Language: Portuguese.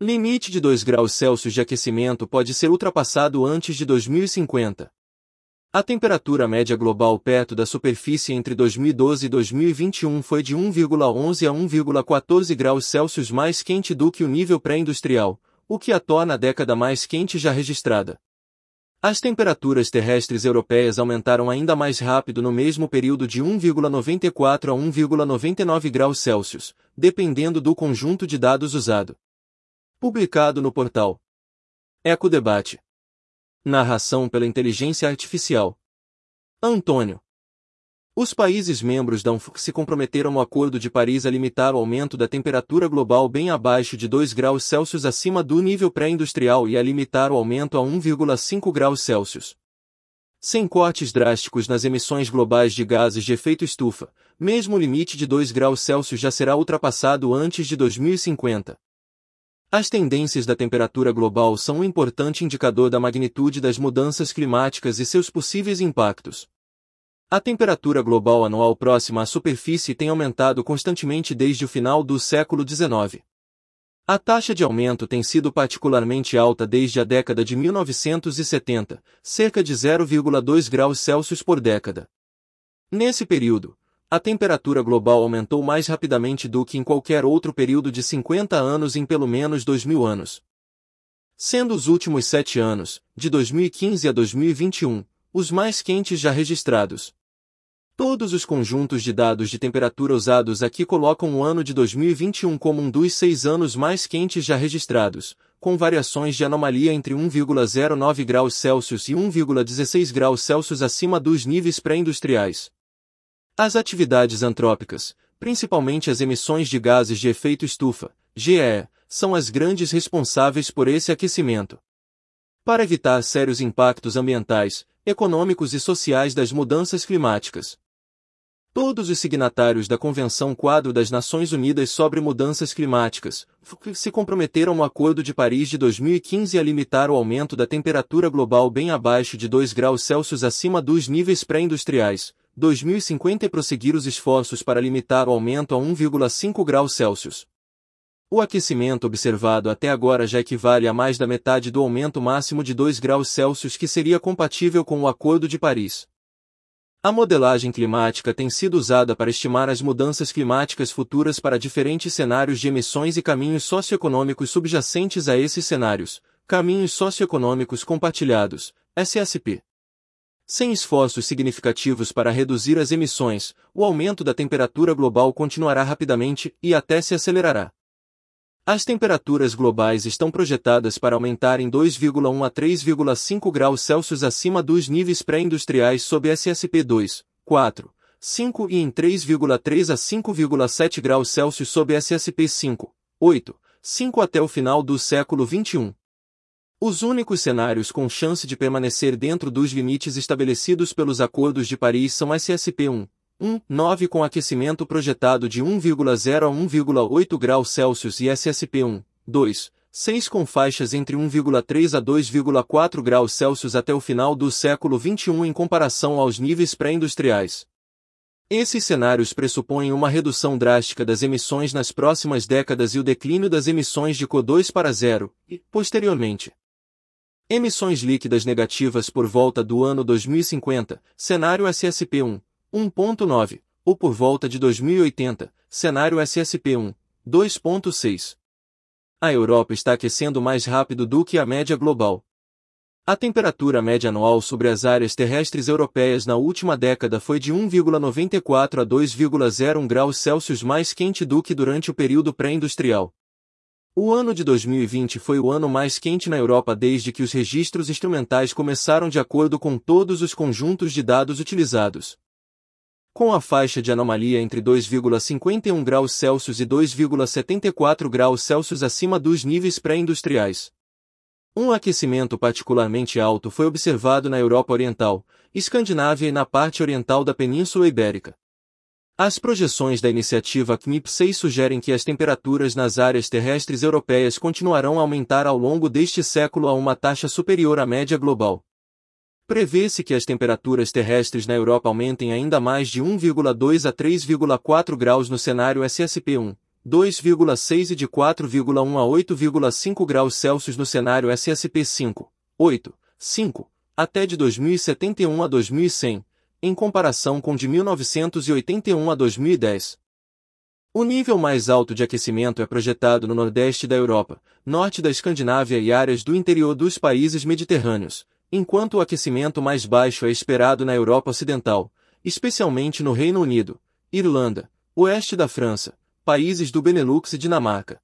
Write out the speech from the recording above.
Limite de 2 graus Celsius de aquecimento pode ser ultrapassado antes de 2050. A temperatura média global perto da superfície entre 2012 e 2021 foi de 1,11 a 1,14 graus Celsius mais quente do que o nível pré-industrial, o que a torna a década mais quente já registrada. As temperaturas terrestres europeias aumentaram ainda mais rápido no mesmo período de 1,94 a 1,99 graus Celsius, dependendo do conjunto de dados usado. Publicado no portal Ecodebate. Narração pela inteligência artificial. Antônio. Os países membros da UNFC se comprometeram no Acordo de Paris a limitar o aumento da temperatura global bem abaixo de 2 graus Celsius acima do nível pré-industrial e a limitar o aumento a 1,5 graus Celsius. Sem cortes drásticos nas emissões globais de gases de efeito estufa, mesmo o limite de 2 graus Celsius já será ultrapassado antes de 2050. As tendências da temperatura global são um importante indicador da magnitude das mudanças climáticas e seus possíveis impactos. A temperatura global anual próxima à superfície tem aumentado constantemente desde o final do século XIX. A taxa de aumento tem sido particularmente alta desde a década de 1970, cerca de 0,2 graus Celsius por década. Nesse período, a temperatura global aumentou mais rapidamente do que em qualquer outro período de 50 anos em pelo menos 2000 anos. Sendo os últimos sete anos, de 2015 a 2021, os mais quentes já registrados. Todos os conjuntos de dados de temperatura usados aqui colocam o ano de 2021 como um dos seis anos mais quentes já registrados, com variações de anomalia entre 1,09 graus Celsius e 1,16 graus Celsius acima dos níveis pré-industriais. As atividades antrópicas, principalmente as emissões de gases de efeito estufa, GE, são as grandes responsáveis por esse aquecimento. Para evitar sérios impactos ambientais, econômicos e sociais das mudanças climáticas. Todos os signatários da Convenção Quadro das Nações Unidas sobre Mudanças Climáticas se comprometeram no Acordo de Paris de 2015 a limitar o aumento da temperatura global bem abaixo de 2 graus Celsius acima dos níveis pré-industriais, 2050 e prosseguir os esforços para limitar o aumento a 1,5 graus Celsius. O aquecimento observado até agora já equivale a mais da metade do aumento máximo de 2 graus Celsius que seria compatível com o Acordo de Paris. A modelagem climática tem sido usada para estimar as mudanças climáticas futuras para diferentes cenários de emissões e caminhos socioeconômicos subjacentes a esses cenários, caminhos socioeconômicos compartilhados, SSP. Sem esforços significativos para reduzir as emissões, o aumento da temperatura global continuará rapidamente e até se acelerará. As temperaturas globais estão projetadas para aumentar em 2,1 a 3,5 graus Celsius acima dos níveis pré-industriais sob SSP 2, 4, 5 e em 3,3 a 5,7 graus Celsius sob SSP 5, 8, 5 até o final do século XXI. Os únicos cenários com chance de permanecer dentro dos limites estabelecidos pelos Acordos de Paris são SSP-1, 1, 9 com aquecimento projetado de 1,0 a 1,8 graus Celsius e SSP-1, 2, 6 com faixas entre 1,3 a 2,4 graus Celsius até o final do século XXI em comparação aos níveis pré-industriais. Esses cenários pressupõem uma redução drástica das emissões nas próximas décadas e o declínio das emissões de CO2 para zero, e, posteriormente, Emissões líquidas negativas por volta do ano 2050, cenário SSP1, 1.9, ou por volta de 2080, cenário SSP1, 2.6. A Europa está aquecendo mais rápido do que a média global. A temperatura média anual sobre as áreas terrestres europeias na última década foi de 1,94 a 2,01 graus Celsius mais quente do que durante o período pré-industrial. O ano de 2020 foi o ano mais quente na Europa desde que os registros instrumentais começaram de acordo com todos os conjuntos de dados utilizados. Com a faixa de anomalia entre 2,51 graus Celsius e 2,74 graus Celsius acima dos níveis pré-industriais. Um aquecimento particularmente alto foi observado na Europa Oriental, Escandinávia e na parte oriental da Península Ibérica. As projeções da iniciativa CMIP-6 sugerem que as temperaturas nas áreas terrestres europeias continuarão a aumentar ao longo deste século a uma taxa superior à média global. Prevê-se que as temperaturas terrestres na Europa aumentem ainda mais de 1,2 a 3,4 graus no cenário SSP1, 2,6 e de 4,1 a 8,5 graus Celsius no cenário SSP 5, 8, 5, até de 2071 a 2100, em comparação com de 1981 a 2010. O nível mais alto de aquecimento é projetado no nordeste da Europa, norte da Escandinávia e áreas do interior dos países mediterrâneos, enquanto o aquecimento mais baixo é esperado na Europa Ocidental, especialmente no Reino Unido, Irlanda, oeste da França, países do Benelux e Dinamarca.